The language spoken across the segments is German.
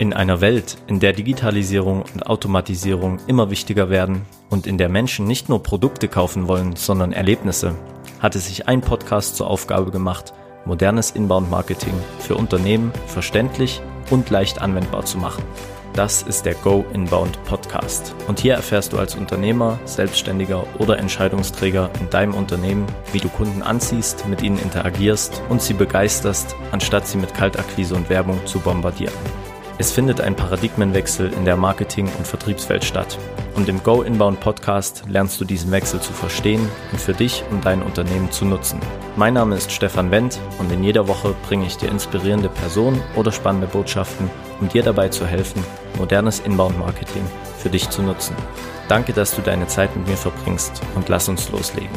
In einer Welt, in der Digitalisierung und Automatisierung immer wichtiger werden und in der Menschen nicht nur Produkte kaufen wollen, sondern Erlebnisse, hatte sich ein Podcast zur Aufgabe gemacht, modernes Inbound-Marketing für Unternehmen verständlich und leicht anwendbar zu machen. Das ist der Go Inbound Podcast. Und hier erfährst du als Unternehmer, Selbstständiger oder Entscheidungsträger in deinem Unternehmen, wie du Kunden anziehst, mit ihnen interagierst und sie begeisterst, anstatt sie mit Kaltakquise und Werbung zu bombardieren. Es findet ein Paradigmenwechsel in der Marketing- und Vertriebswelt statt. Und im Go Inbound Podcast lernst du diesen Wechsel zu verstehen und für dich und dein Unternehmen zu nutzen. Mein Name ist Stefan Wendt und in jeder Woche bringe ich dir inspirierende Personen oder spannende Botschaften, um dir dabei zu helfen, modernes Inbound Marketing für dich zu nutzen. Danke, dass du deine Zeit mit mir verbringst und lass uns loslegen.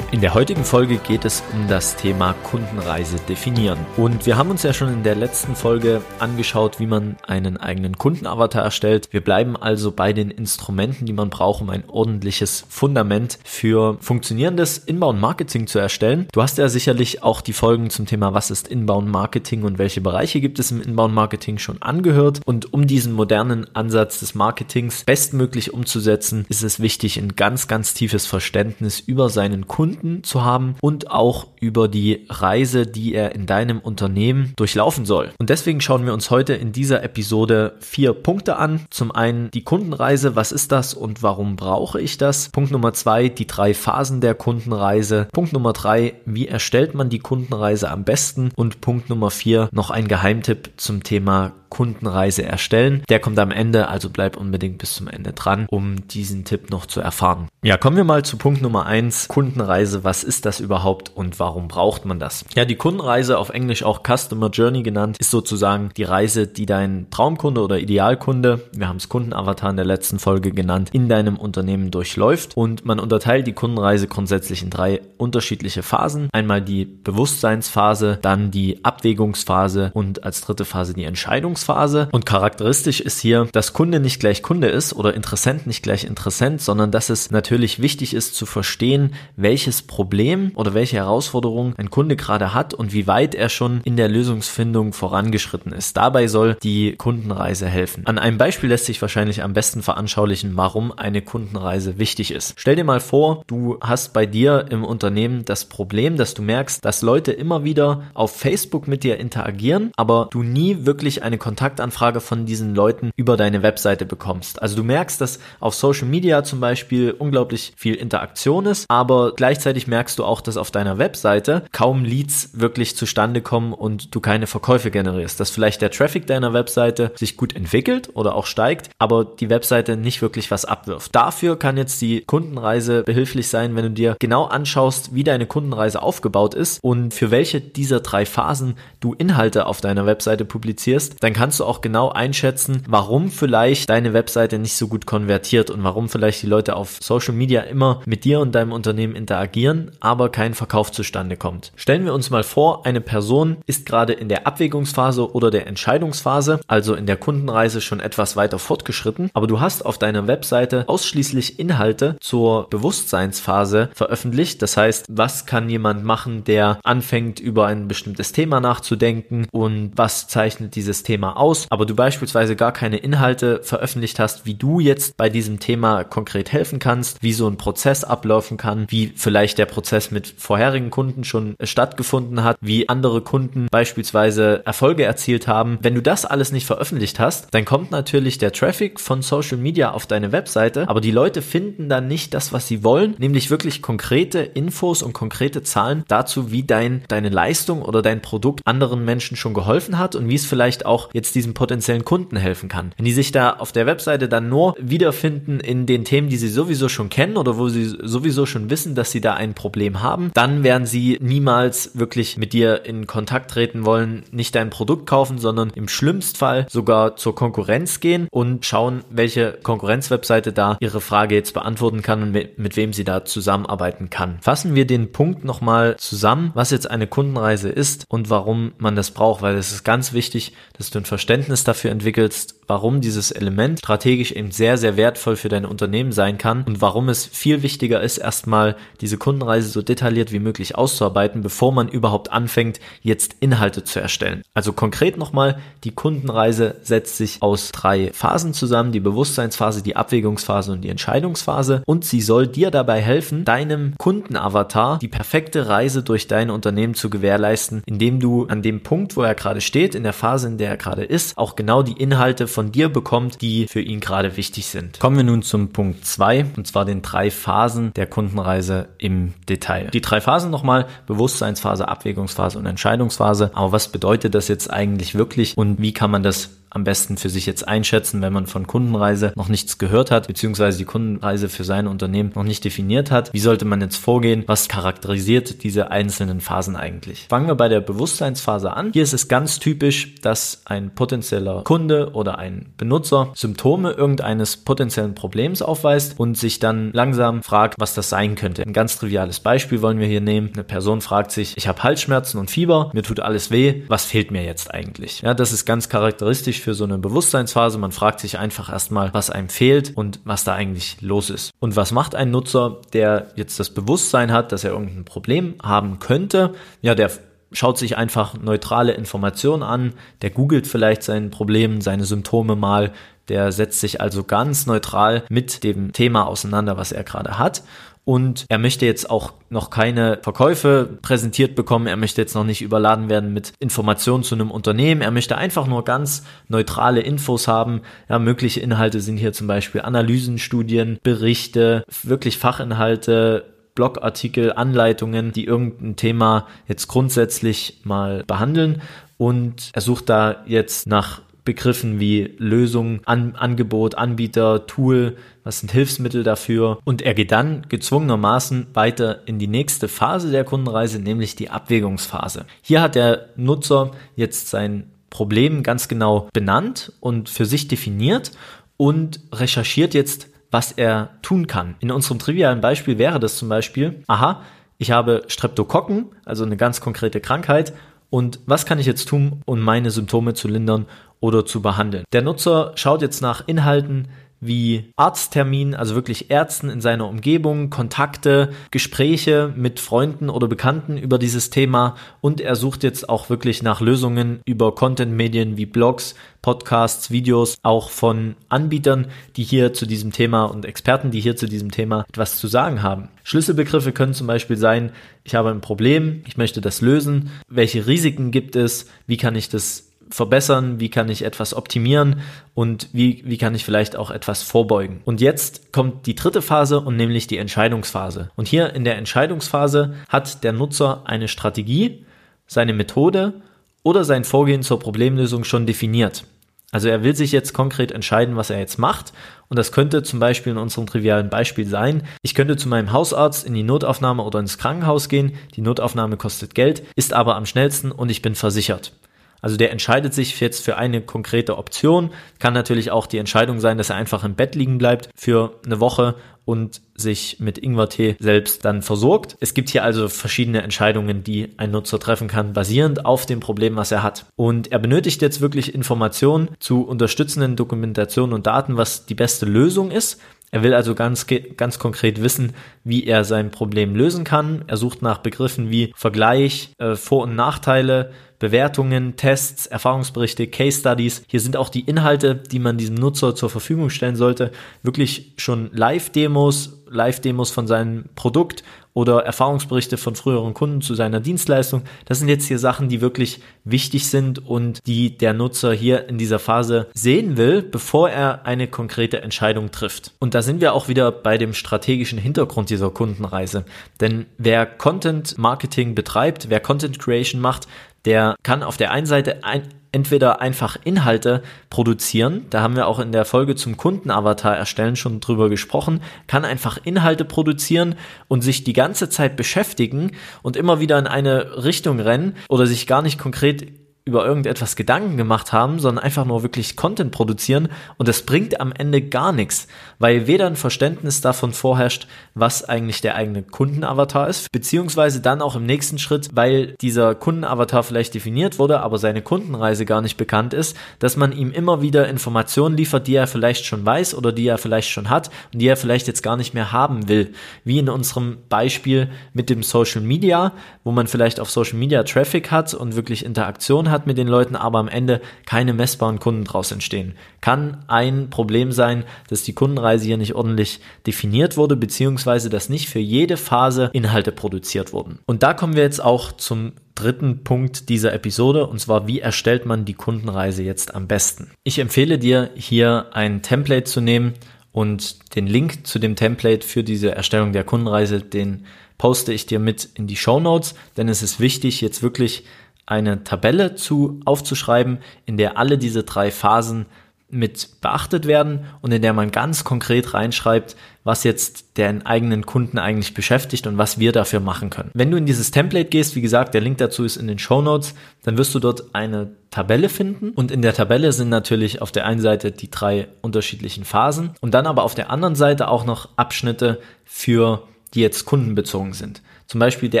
In der heutigen Folge geht es um das Thema Kundenreise definieren. Und wir haben uns ja schon in der letzten Folge angeschaut, wie man einen eigenen Kundenavatar erstellt. Wir bleiben also bei den Instrumenten, die man braucht, um ein ordentliches Fundament für funktionierendes Inbound-Marketing zu erstellen. Du hast ja sicherlich auch die Folgen zum Thema, was ist Inbound-Marketing und welche Bereiche gibt es im Inbound-Marketing schon angehört. Und um diesen modernen Ansatz des Marketings bestmöglich umzusetzen, ist es wichtig, ein ganz, ganz tiefes Verständnis über seinen Kunden Kunden zu haben und auch über die Reise, die er in deinem Unternehmen durchlaufen soll. Und deswegen schauen wir uns heute in dieser Episode vier Punkte an. Zum einen die Kundenreise, was ist das und warum brauche ich das? Punkt Nummer zwei, die drei Phasen der Kundenreise. Punkt Nummer drei, wie erstellt man die Kundenreise am besten? Und Punkt Nummer vier, noch ein Geheimtipp zum Thema Kundenreise erstellen. Der kommt am Ende, also bleib unbedingt bis zum Ende dran, um diesen Tipp noch zu erfahren. Ja, kommen wir mal zu Punkt Nummer eins: Kundenreise. Was ist das überhaupt und warum braucht man das? Ja, die Kundenreise, auf Englisch auch Customer Journey genannt, ist sozusagen die Reise, die dein Traumkunde oder Idealkunde, wir haben es Kundenavatar in der letzten Folge genannt, in deinem Unternehmen durchläuft. Und man unterteilt die Kundenreise grundsätzlich in drei unterschiedliche Phasen. Einmal die Bewusstseinsphase, dann die Abwägungsphase und als dritte Phase die Entscheidungsphase. Entwicklungsphase und charakteristisch ist hier, dass Kunde nicht gleich Kunde ist oder Interessent nicht gleich Interessent, sondern dass es natürlich wichtig ist zu verstehen, welches Problem oder welche Herausforderung ein Kunde gerade hat und wie weit er schon in der Lösungsfindung vorangeschritten ist. Dabei soll die Kundenreise helfen. An einem Beispiel lässt sich wahrscheinlich am besten veranschaulichen, warum eine Kundenreise wichtig ist. Stell dir mal vor, du hast bei dir im Unternehmen das Problem, dass du merkst, dass Leute immer wieder auf Facebook mit dir interagieren, aber du nie wirklich eine Kontaktanfrage von diesen Leuten über deine Webseite bekommst. Also du merkst, dass auf Social Media zum Beispiel unglaublich viel Interaktion ist, aber gleichzeitig merkst du auch, dass auf deiner Webseite kaum Leads wirklich zustande kommen und du keine Verkäufe generierst. Dass vielleicht der Traffic deiner Webseite sich gut entwickelt oder auch steigt, aber die Webseite nicht wirklich was abwirft. Dafür kann jetzt die Kundenreise behilflich sein, wenn du dir genau anschaust, wie deine Kundenreise aufgebaut ist und für welche dieser drei Phasen du Inhalte auf deiner Webseite publizierst, dann kannst du auch genau einschätzen, warum vielleicht deine Webseite nicht so gut konvertiert und warum vielleicht die Leute auf Social Media immer mit dir und deinem Unternehmen interagieren, aber kein Verkauf zustande kommt. Stellen wir uns mal vor, eine Person ist gerade in der Abwägungsphase oder der Entscheidungsphase, also in der Kundenreise schon etwas weiter fortgeschritten, aber du hast auf deiner Webseite ausschließlich Inhalte zur Bewusstseinsphase veröffentlicht. Das heißt, was kann jemand machen, der anfängt über ein bestimmtes Thema nachzudenken und was zeichnet dieses Thema aus, aber du beispielsweise gar keine Inhalte veröffentlicht hast, wie du jetzt bei diesem Thema konkret helfen kannst, wie so ein Prozess ablaufen kann, wie vielleicht der Prozess mit vorherigen Kunden schon stattgefunden hat, wie andere Kunden beispielsweise Erfolge erzielt haben. Wenn du das alles nicht veröffentlicht hast, dann kommt natürlich der Traffic von Social Media auf deine Webseite, aber die Leute finden dann nicht das, was sie wollen, nämlich wirklich konkrete Infos und konkrete Zahlen dazu, wie dein, deine Leistung oder dein Produkt anderen Menschen schon geholfen hat und wie es vielleicht auch jetzt diesem potenziellen Kunden helfen kann. Wenn die sich da auf der Webseite dann nur wiederfinden in den Themen, die sie sowieso schon kennen oder wo sie sowieso schon wissen, dass sie da ein Problem haben, dann werden sie niemals wirklich mit dir in Kontakt treten wollen, nicht dein Produkt kaufen, sondern im schlimmsten Fall sogar zur Konkurrenz gehen und schauen, welche Konkurrenzwebseite da ihre Frage jetzt beantworten kann und mit, mit wem sie da zusammenarbeiten kann. Fassen wir den Punkt nochmal zusammen, was jetzt eine Kundenreise ist und warum man das braucht, weil es ist ganz wichtig, dass du ein Verständnis dafür entwickelst, warum dieses Element strategisch eben sehr, sehr wertvoll für dein Unternehmen sein kann und warum es viel wichtiger ist, erstmal diese Kundenreise so detailliert wie möglich auszuarbeiten, bevor man überhaupt anfängt, jetzt Inhalte zu erstellen. Also konkret nochmal, die Kundenreise setzt sich aus drei Phasen zusammen, die Bewusstseinsphase, die Abwägungsphase und die Entscheidungsphase und sie soll dir dabei helfen, deinem Kundenavatar die perfekte Reise durch dein Unternehmen zu gewährleisten, indem du an dem Punkt, wo er gerade steht, in der Phase, in der er gerade ist, auch genau die Inhalte von dir bekommt, die für ihn gerade wichtig sind. Kommen wir nun zum Punkt zwei und zwar den drei Phasen der Kundenreise im Detail. Die drei Phasen nochmal, Bewusstseinsphase, Abwägungsphase und Entscheidungsphase. Aber was bedeutet das jetzt eigentlich wirklich und wie kann man das am besten für sich jetzt einschätzen, wenn man von Kundenreise noch nichts gehört hat, beziehungsweise die Kundenreise für sein Unternehmen noch nicht definiert hat. Wie sollte man jetzt vorgehen? Was charakterisiert diese einzelnen Phasen eigentlich? Fangen wir bei der Bewusstseinsphase an. Hier ist es ganz typisch, dass ein potenzieller Kunde oder ein Benutzer Symptome irgendeines potenziellen Problems aufweist und sich dann langsam fragt, was das sein könnte. Ein ganz triviales Beispiel wollen wir hier nehmen. Eine Person fragt sich, ich habe Halsschmerzen und Fieber, mir tut alles weh, was fehlt mir jetzt eigentlich? Ja, das ist ganz charakteristisch für so eine Bewusstseinsphase. Man fragt sich einfach erstmal, was einem fehlt und was da eigentlich los ist. Und was macht ein Nutzer, der jetzt das Bewusstsein hat, dass er irgendein Problem haben könnte? Ja, der schaut sich einfach neutrale Informationen an, der googelt vielleicht sein Problem, seine Symptome mal, der setzt sich also ganz neutral mit dem Thema auseinander, was er gerade hat und er möchte jetzt auch noch keine Verkäufe präsentiert bekommen. Er möchte jetzt noch nicht überladen werden mit Informationen zu einem Unternehmen. Er möchte einfach nur ganz neutrale Infos haben. Ja, mögliche Inhalte sind hier zum Beispiel Analysen, Studien, Berichte, wirklich Fachinhalte, Blogartikel, Anleitungen, die irgendein Thema jetzt grundsätzlich mal behandeln. Und er sucht da jetzt nach Begriffen wie Lösung, An Angebot, Anbieter, Tool, was sind Hilfsmittel dafür und er geht dann gezwungenermaßen weiter in die nächste Phase der Kundenreise, nämlich die Abwägungsphase. Hier hat der Nutzer jetzt sein Problem ganz genau benannt und für sich definiert und recherchiert jetzt, was er tun kann. In unserem trivialen Beispiel wäre das zum Beispiel, aha, ich habe Streptokokken, also eine ganz konkrete Krankheit und was kann ich jetzt tun, um meine Symptome zu lindern oder zu behandeln? Der Nutzer schaut jetzt nach Inhalten wie Arzttermin, also wirklich Ärzten in seiner Umgebung, Kontakte, Gespräche mit Freunden oder Bekannten über dieses Thema und er sucht jetzt auch wirklich nach Lösungen über Content-Medien wie Blogs, Podcasts, Videos, auch von Anbietern, die hier zu diesem Thema und Experten, die hier zu diesem Thema etwas zu sagen haben. Schlüsselbegriffe können zum Beispiel sein, ich habe ein Problem, ich möchte das lösen, welche Risiken gibt es, wie kann ich das verbessern, wie kann ich etwas optimieren und wie, wie kann ich vielleicht auch etwas vorbeugen. Und jetzt kommt die dritte Phase und nämlich die Entscheidungsphase. Und hier in der Entscheidungsphase hat der Nutzer eine Strategie, seine Methode oder sein Vorgehen zur Problemlösung schon definiert. Also er will sich jetzt konkret entscheiden, was er jetzt macht. Und das könnte zum Beispiel in unserem trivialen Beispiel sein. Ich könnte zu meinem Hausarzt in die Notaufnahme oder ins Krankenhaus gehen. Die Notaufnahme kostet Geld, ist aber am schnellsten und ich bin versichert. Also der entscheidet sich jetzt für eine konkrete Option. Kann natürlich auch die Entscheidung sein, dass er einfach im Bett liegen bleibt für eine Woche und sich mit Ingwertee selbst dann versorgt. Es gibt hier also verschiedene Entscheidungen, die ein Nutzer treffen kann, basierend auf dem Problem, was er hat. Und er benötigt jetzt wirklich Informationen zu unterstützenden Dokumentationen und Daten, was die beste Lösung ist. Er will also ganz, ganz konkret wissen, wie er sein Problem lösen kann. Er sucht nach Begriffen wie Vergleich, äh, Vor- und Nachteile, Bewertungen, Tests, Erfahrungsberichte, Case Studies. Hier sind auch die Inhalte, die man diesem Nutzer zur Verfügung stellen sollte, wirklich schon Live-Demos, Live-Demos von seinem Produkt oder Erfahrungsberichte von früheren Kunden zu seiner Dienstleistung. Das sind jetzt hier Sachen, die wirklich wichtig sind und die der Nutzer hier in dieser Phase sehen will, bevor er eine konkrete Entscheidung trifft. Und da sind wir auch wieder bei dem strategischen Hintergrund dieser Kundenreise. Denn wer Content Marketing betreibt, wer Content Creation macht, der kann auf der einen Seite ein, entweder einfach Inhalte produzieren, da haben wir auch in der Folge zum Kundenavatar erstellen schon drüber gesprochen, kann einfach Inhalte produzieren und sich die ganze Zeit beschäftigen und immer wieder in eine Richtung rennen oder sich gar nicht konkret über irgendetwas Gedanken gemacht haben, sondern einfach nur wirklich Content produzieren und das bringt am Ende gar nichts, weil weder ein Verständnis davon vorherrscht, was eigentlich der eigene Kundenavatar ist, beziehungsweise dann auch im nächsten Schritt, weil dieser Kundenavatar vielleicht definiert wurde, aber seine Kundenreise gar nicht bekannt ist, dass man ihm immer wieder Informationen liefert, die er vielleicht schon weiß oder die er vielleicht schon hat und die er vielleicht jetzt gar nicht mehr haben will. Wie in unserem Beispiel mit dem Social Media, wo man vielleicht auf Social Media Traffic hat und wirklich Interaktion hat mit den Leuten, aber am Ende keine messbaren Kunden draus entstehen. Kann ein Problem sein, dass die Kundenreise hier nicht ordentlich definiert wurde, beziehungsweise dass nicht für jede Phase Inhalte produziert wurden. Und da kommen wir jetzt auch zum dritten Punkt dieser Episode und zwar, wie erstellt man die Kundenreise jetzt am besten? Ich empfehle dir hier ein Template zu nehmen und den Link zu dem Template für diese Erstellung der Kundenreise, den poste ich dir mit in die Show Notes, denn es ist wichtig, jetzt wirklich eine Tabelle zu aufzuschreiben, in der alle diese drei Phasen mit beachtet werden und in der man ganz konkret reinschreibt, was jetzt den eigenen Kunden eigentlich beschäftigt und was wir dafür machen können. Wenn du in dieses Template gehst, wie gesagt, der Link dazu ist in den Show Notes, dann wirst du dort eine Tabelle finden und in der Tabelle sind natürlich auf der einen Seite die drei unterschiedlichen Phasen und dann aber auf der anderen Seite auch noch Abschnitte für die jetzt kundenbezogen sind. Zum Beispiel der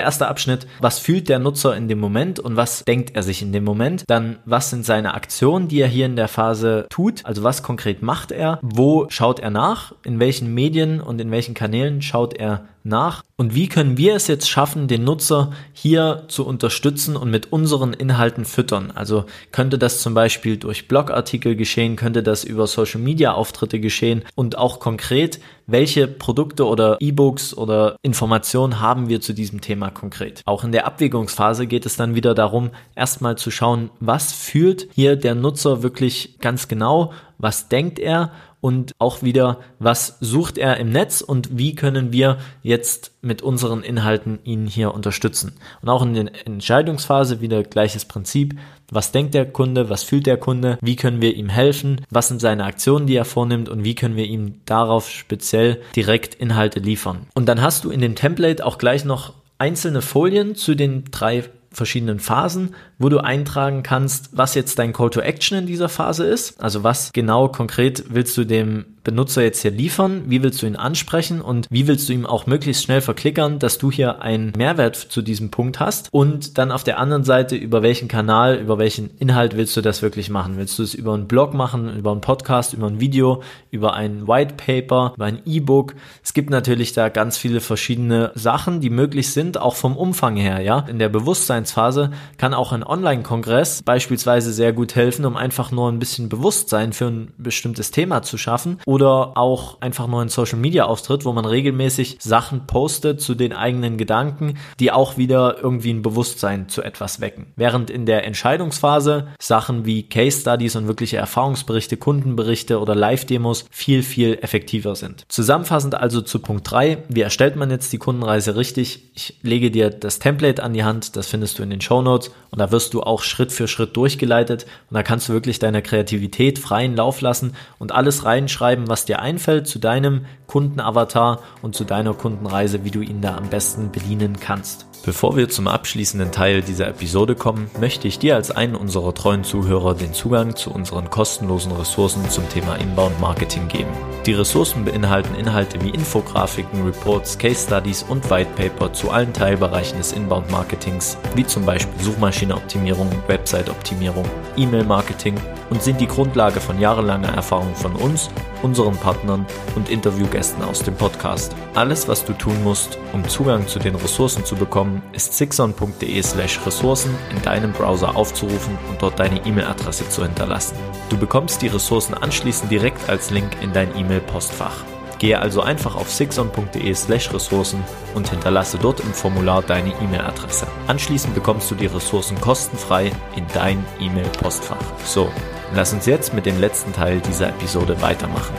erste Abschnitt, was fühlt der Nutzer in dem Moment und was denkt er sich in dem Moment? Dann, was sind seine Aktionen, die er hier in der Phase tut? Also was konkret macht er? Wo schaut er nach? In welchen Medien und in welchen Kanälen schaut er nach? Und wie können wir es jetzt schaffen, den Nutzer hier zu unterstützen und mit unseren Inhalten füttern? Also könnte das zum Beispiel durch Blogartikel geschehen, könnte das über Social Media Auftritte geschehen und auch konkret, welche Produkte oder E-Books oder Informationen haben wir zu diesem Thema konkret? Auch in der Abwägungsphase geht es dann wieder darum, erstmal zu schauen, was fühlt hier der Nutzer wirklich ganz genau, was denkt er und auch wieder, was sucht er im Netz und wie können wir jetzt mit unseren Inhalten ihn hier unterstützen. Und auch in der Entscheidungsphase wieder gleiches Prinzip. Was denkt der Kunde? Was fühlt der Kunde? Wie können wir ihm helfen? Was sind seine Aktionen, die er vornimmt? Und wie können wir ihm darauf speziell direkt Inhalte liefern? Und dann hast du in dem Template auch gleich noch einzelne Folien zu den drei verschiedenen Phasen, wo du eintragen kannst, was jetzt dein Call to Action in dieser Phase ist. Also was genau konkret willst du dem Benutzer jetzt hier liefern? Wie willst du ihn ansprechen? Und wie willst du ihm auch möglichst schnell verklickern, dass du hier einen Mehrwert zu diesem Punkt hast? Und dann auf der anderen Seite, über welchen Kanal, über welchen Inhalt willst du das wirklich machen? Willst du es über einen Blog machen, über einen Podcast, über ein Video, über ein White Paper, über ein E-Book? Es gibt natürlich da ganz viele verschiedene Sachen, die möglich sind, auch vom Umfang her, ja. In der Bewusstseinsphase kann auch ein Online-Kongress beispielsweise sehr gut helfen, um einfach nur ein bisschen Bewusstsein für ein bestimmtes Thema zu schaffen oder auch einfach nur ein Social Media Auftritt, wo man regelmäßig Sachen postet zu den eigenen Gedanken, die auch wieder irgendwie ein Bewusstsein zu etwas wecken. Während in der Entscheidungsphase Sachen wie Case Studies und wirkliche Erfahrungsberichte, Kundenberichte oder Live-Demos viel, viel effektiver sind. Zusammenfassend also zu Punkt 3, wie erstellt man jetzt die Kundenreise richtig? Ich lege dir das Template an die Hand, das findest du in den Show Notes und da wirst du auch Schritt für Schritt durchgeleitet und da kannst du wirklich deiner Kreativität freien Lauf lassen und alles reinschreiben, schreiben, was dir einfällt zu deinem Kundenavatar und zu deiner Kundenreise, wie du ihn da am besten bedienen kannst. Bevor wir zum abschließenden Teil dieser Episode kommen, möchte ich dir als einen unserer treuen Zuhörer den Zugang zu unseren kostenlosen Ressourcen zum Thema Inbound Marketing geben. Die Ressourcen beinhalten Inhalte wie Infografiken, Reports, Case Studies und White Paper zu allen Teilbereichen des Inbound Marketings, wie zum Beispiel Suchmaschineoptimierung, Website-Optimierung, E-Mail-Marketing und sind die Grundlage von jahrelanger Erfahrung von uns, unseren Partnern und Interviewgästen aus dem Podcast. Alles, was du tun musst, um Zugang zu den Ressourcen zu bekommen, ist sixon.de slash Ressourcen in deinem Browser aufzurufen und dort deine E-Mail-Adresse zu hinterlassen. Du bekommst die Ressourcen anschließend direkt als Link in dein E-Mail-Postfach. Gehe also einfach auf sixon.de slash Ressourcen und hinterlasse dort im Formular deine E-Mail-Adresse. Anschließend bekommst du die Ressourcen kostenfrei in dein E-Mail-Postfach. So, lass uns jetzt mit dem letzten Teil dieser Episode weitermachen.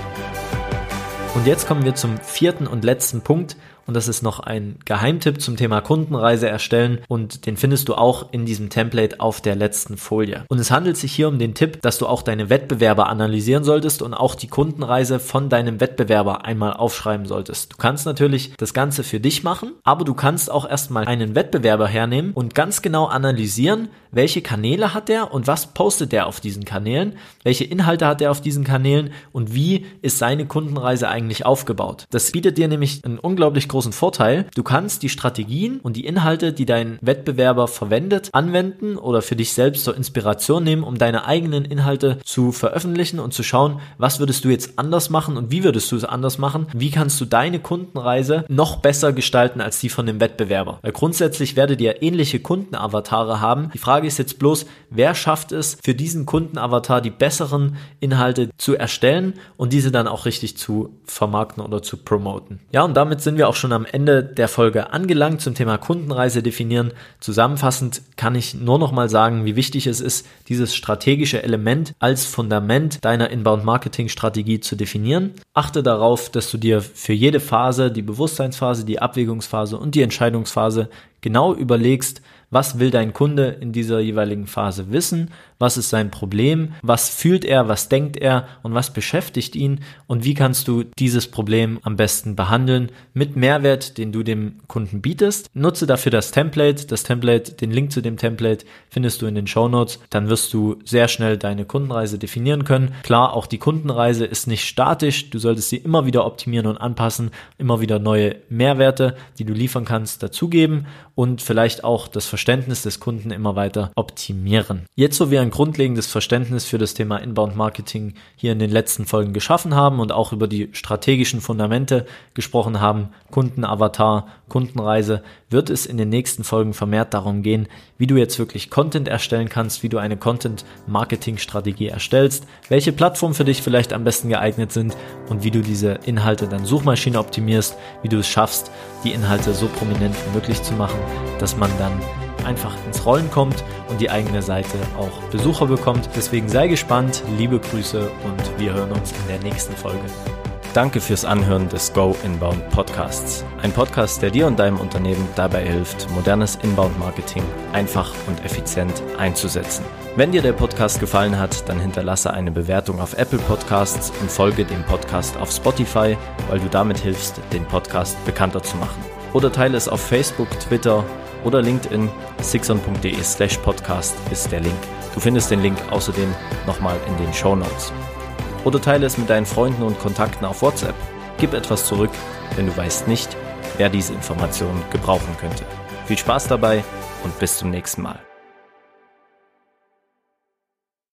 Und jetzt kommen wir zum vierten und letzten Punkt und das ist noch ein Geheimtipp zum Thema Kundenreise erstellen und den findest du auch in diesem Template auf der letzten Folie. Und es handelt sich hier um den Tipp, dass du auch deine Wettbewerber analysieren solltest und auch die Kundenreise von deinem Wettbewerber einmal aufschreiben solltest. Du kannst natürlich das Ganze für dich machen, aber du kannst auch erstmal einen Wettbewerber hernehmen und ganz genau analysieren, welche Kanäle hat er und was postet er auf diesen Kanälen, welche Inhalte hat er auf diesen Kanälen und wie ist seine Kundenreise eigentlich aufgebaut. Das bietet dir nämlich einen unglaublich großen Vorteil. Du kannst die Strategien und die Inhalte, die dein Wettbewerber verwendet, anwenden oder für dich selbst zur Inspiration nehmen, um deine eigenen Inhalte zu veröffentlichen und zu schauen, was würdest du jetzt anders machen und wie würdest du es anders machen? Wie kannst du deine Kundenreise noch besser gestalten als die von dem Wettbewerber? Weil grundsätzlich werdet ihr ähnliche Kundenavatare haben. Die Frage ist jetzt bloß, wer schafft es, für diesen Kundenavatar die besseren Inhalte zu erstellen und diese dann auch richtig zu vermarkten oder zu promoten. Ja, und damit sind wir auch schon am Ende der Folge angelangt zum Thema Kundenreise definieren. Zusammenfassend kann ich nur noch mal sagen, wie wichtig es ist, dieses strategische Element als Fundament deiner Inbound-Marketing-Strategie zu definieren. Achte darauf, dass du dir für jede Phase, die Bewusstseinsphase, die Abwägungsphase und die Entscheidungsphase genau überlegst, was will dein Kunde in dieser jeweiligen Phase wissen? Was ist sein Problem? Was fühlt er? Was denkt er? Und was beschäftigt ihn? Und wie kannst du dieses Problem am besten behandeln mit Mehrwert, den du dem Kunden bietest? Nutze dafür das Template. Das Template, den Link zu dem Template findest du in den Show Notes. Dann wirst du sehr schnell deine Kundenreise definieren können. Klar, auch die Kundenreise ist nicht statisch. Du solltest sie immer wieder optimieren und anpassen, immer wieder neue Mehrwerte, die du liefern kannst, dazugeben und vielleicht auch das Verständnis des Kunden immer weiter optimieren. Jetzt, wo wir ein grundlegendes Verständnis für das Thema Inbound Marketing hier in den letzten Folgen geschaffen haben und auch über die strategischen Fundamente gesprochen haben, Kundenavatar, Kundenreise, wird es in den nächsten Folgen vermehrt darum gehen, wie du jetzt wirklich Content erstellen kannst, wie du eine Content Marketing Strategie erstellst, welche Plattformen für dich vielleicht am besten geeignet sind und wie du diese Inhalte dann Suchmaschine optimierst, wie du es schaffst, die Inhalte so prominent wie möglich zu machen, dass man dann einfach ins Rollen kommt und die eigene Seite auch Besucher bekommt. Deswegen sei gespannt, liebe Grüße und wir hören uns in der nächsten Folge. Danke fürs Anhören des Go Inbound Podcasts. Ein Podcast, der dir und deinem Unternehmen dabei hilft, modernes Inbound Marketing einfach und effizient einzusetzen. Wenn dir der Podcast gefallen hat, dann hinterlasse eine Bewertung auf Apple Podcasts und folge dem Podcast auf Spotify, weil du damit hilfst, den Podcast bekannter zu machen. Oder teile es auf Facebook, Twitter oder LinkedIn. sixon.de slash podcast ist der Link. Du findest den Link außerdem nochmal in den Show Notes oder teile es mit deinen Freunden und Kontakten auf WhatsApp. Gib etwas zurück, denn du weißt nicht, wer diese Informationen gebrauchen könnte. Viel Spaß dabei und bis zum nächsten Mal.